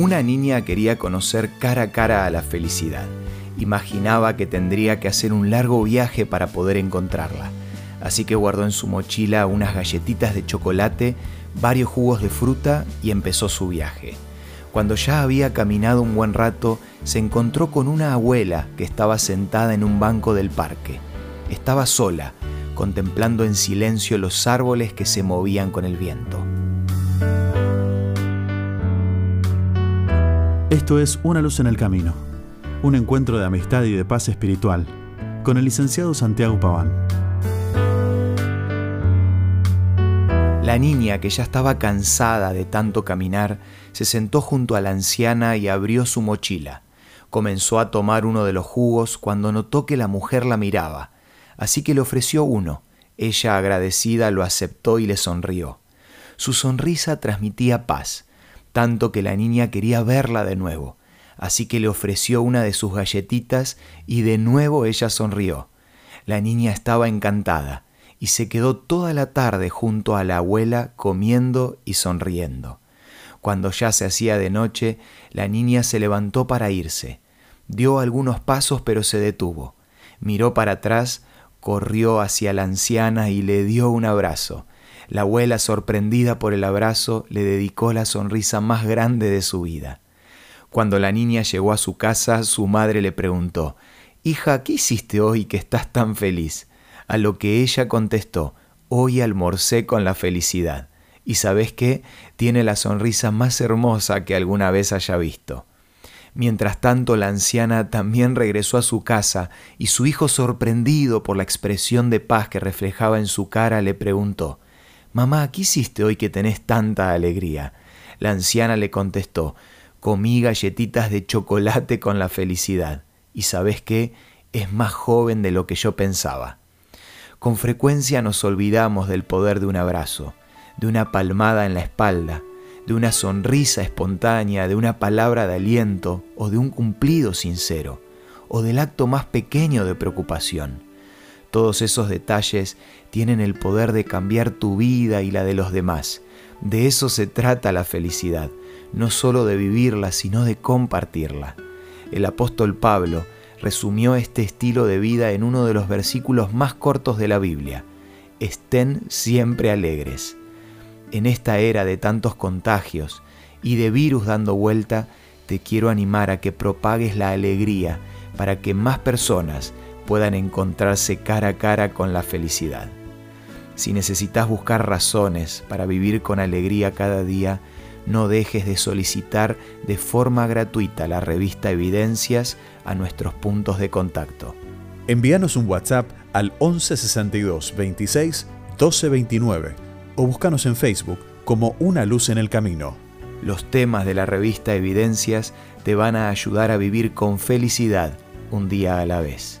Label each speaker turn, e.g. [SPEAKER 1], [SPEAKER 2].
[SPEAKER 1] Una niña quería conocer cara a cara a la felicidad. Imaginaba que tendría que hacer un largo viaje para poder encontrarla. Así que guardó en su mochila unas galletitas de chocolate, varios jugos de fruta y empezó su viaje. Cuando ya había caminado un buen rato, se encontró con una abuela que estaba sentada en un banco del parque. Estaba sola, contemplando en silencio los árboles que se movían con el viento.
[SPEAKER 2] Esto es Una luz en el camino, un encuentro de amistad y de paz espiritual, con el licenciado Santiago Paván.
[SPEAKER 1] La niña, que ya estaba cansada de tanto caminar, se sentó junto a la anciana y abrió su mochila. Comenzó a tomar uno de los jugos cuando notó que la mujer la miraba, así que le ofreció uno. Ella, agradecida, lo aceptó y le sonrió. Su sonrisa transmitía paz tanto que la niña quería verla de nuevo, así que le ofreció una de sus galletitas y de nuevo ella sonrió. La niña estaba encantada y se quedó toda la tarde junto a la abuela comiendo y sonriendo. Cuando ya se hacía de noche, la niña se levantó para irse. Dio algunos pasos pero se detuvo. Miró para atrás, corrió hacia la anciana y le dio un abrazo. La abuela, sorprendida por el abrazo, le dedicó la sonrisa más grande de su vida. Cuando la niña llegó a su casa, su madre le preguntó, Hija, ¿qué hiciste hoy que estás tan feliz? A lo que ella contestó, Hoy almorcé con la felicidad. Y sabes qué, tiene la sonrisa más hermosa que alguna vez haya visto. Mientras tanto, la anciana también regresó a su casa y su hijo, sorprendido por la expresión de paz que reflejaba en su cara, le preguntó, Mamá, ¿qué hiciste hoy que tenés tanta alegría? La anciana le contestó, comí galletitas de chocolate con la felicidad. Y sabes qué, es más joven de lo que yo pensaba. Con frecuencia nos olvidamos del poder de un abrazo, de una palmada en la espalda, de una sonrisa espontánea, de una palabra de aliento o de un cumplido sincero, o del acto más pequeño de preocupación. Todos esos detalles tienen el poder de cambiar tu vida y la de los demás. De eso se trata la felicidad, no solo de vivirla, sino de compartirla. El apóstol Pablo resumió este estilo de vida en uno de los versículos más cortos de la Biblia. Estén siempre alegres. En esta era de tantos contagios y de virus dando vuelta, te quiero animar a que propagues la alegría para que más personas puedan encontrarse cara a cara con la felicidad. Si necesitas buscar razones para vivir con alegría cada día, no dejes de solicitar de forma gratuita la revista Evidencias a nuestros puntos de contacto.
[SPEAKER 2] Envíanos un WhatsApp al 1162 26 1229 o búscanos en Facebook como Una Luz en el Camino.
[SPEAKER 1] Los temas de la revista Evidencias te van a ayudar a vivir con felicidad un día a la vez.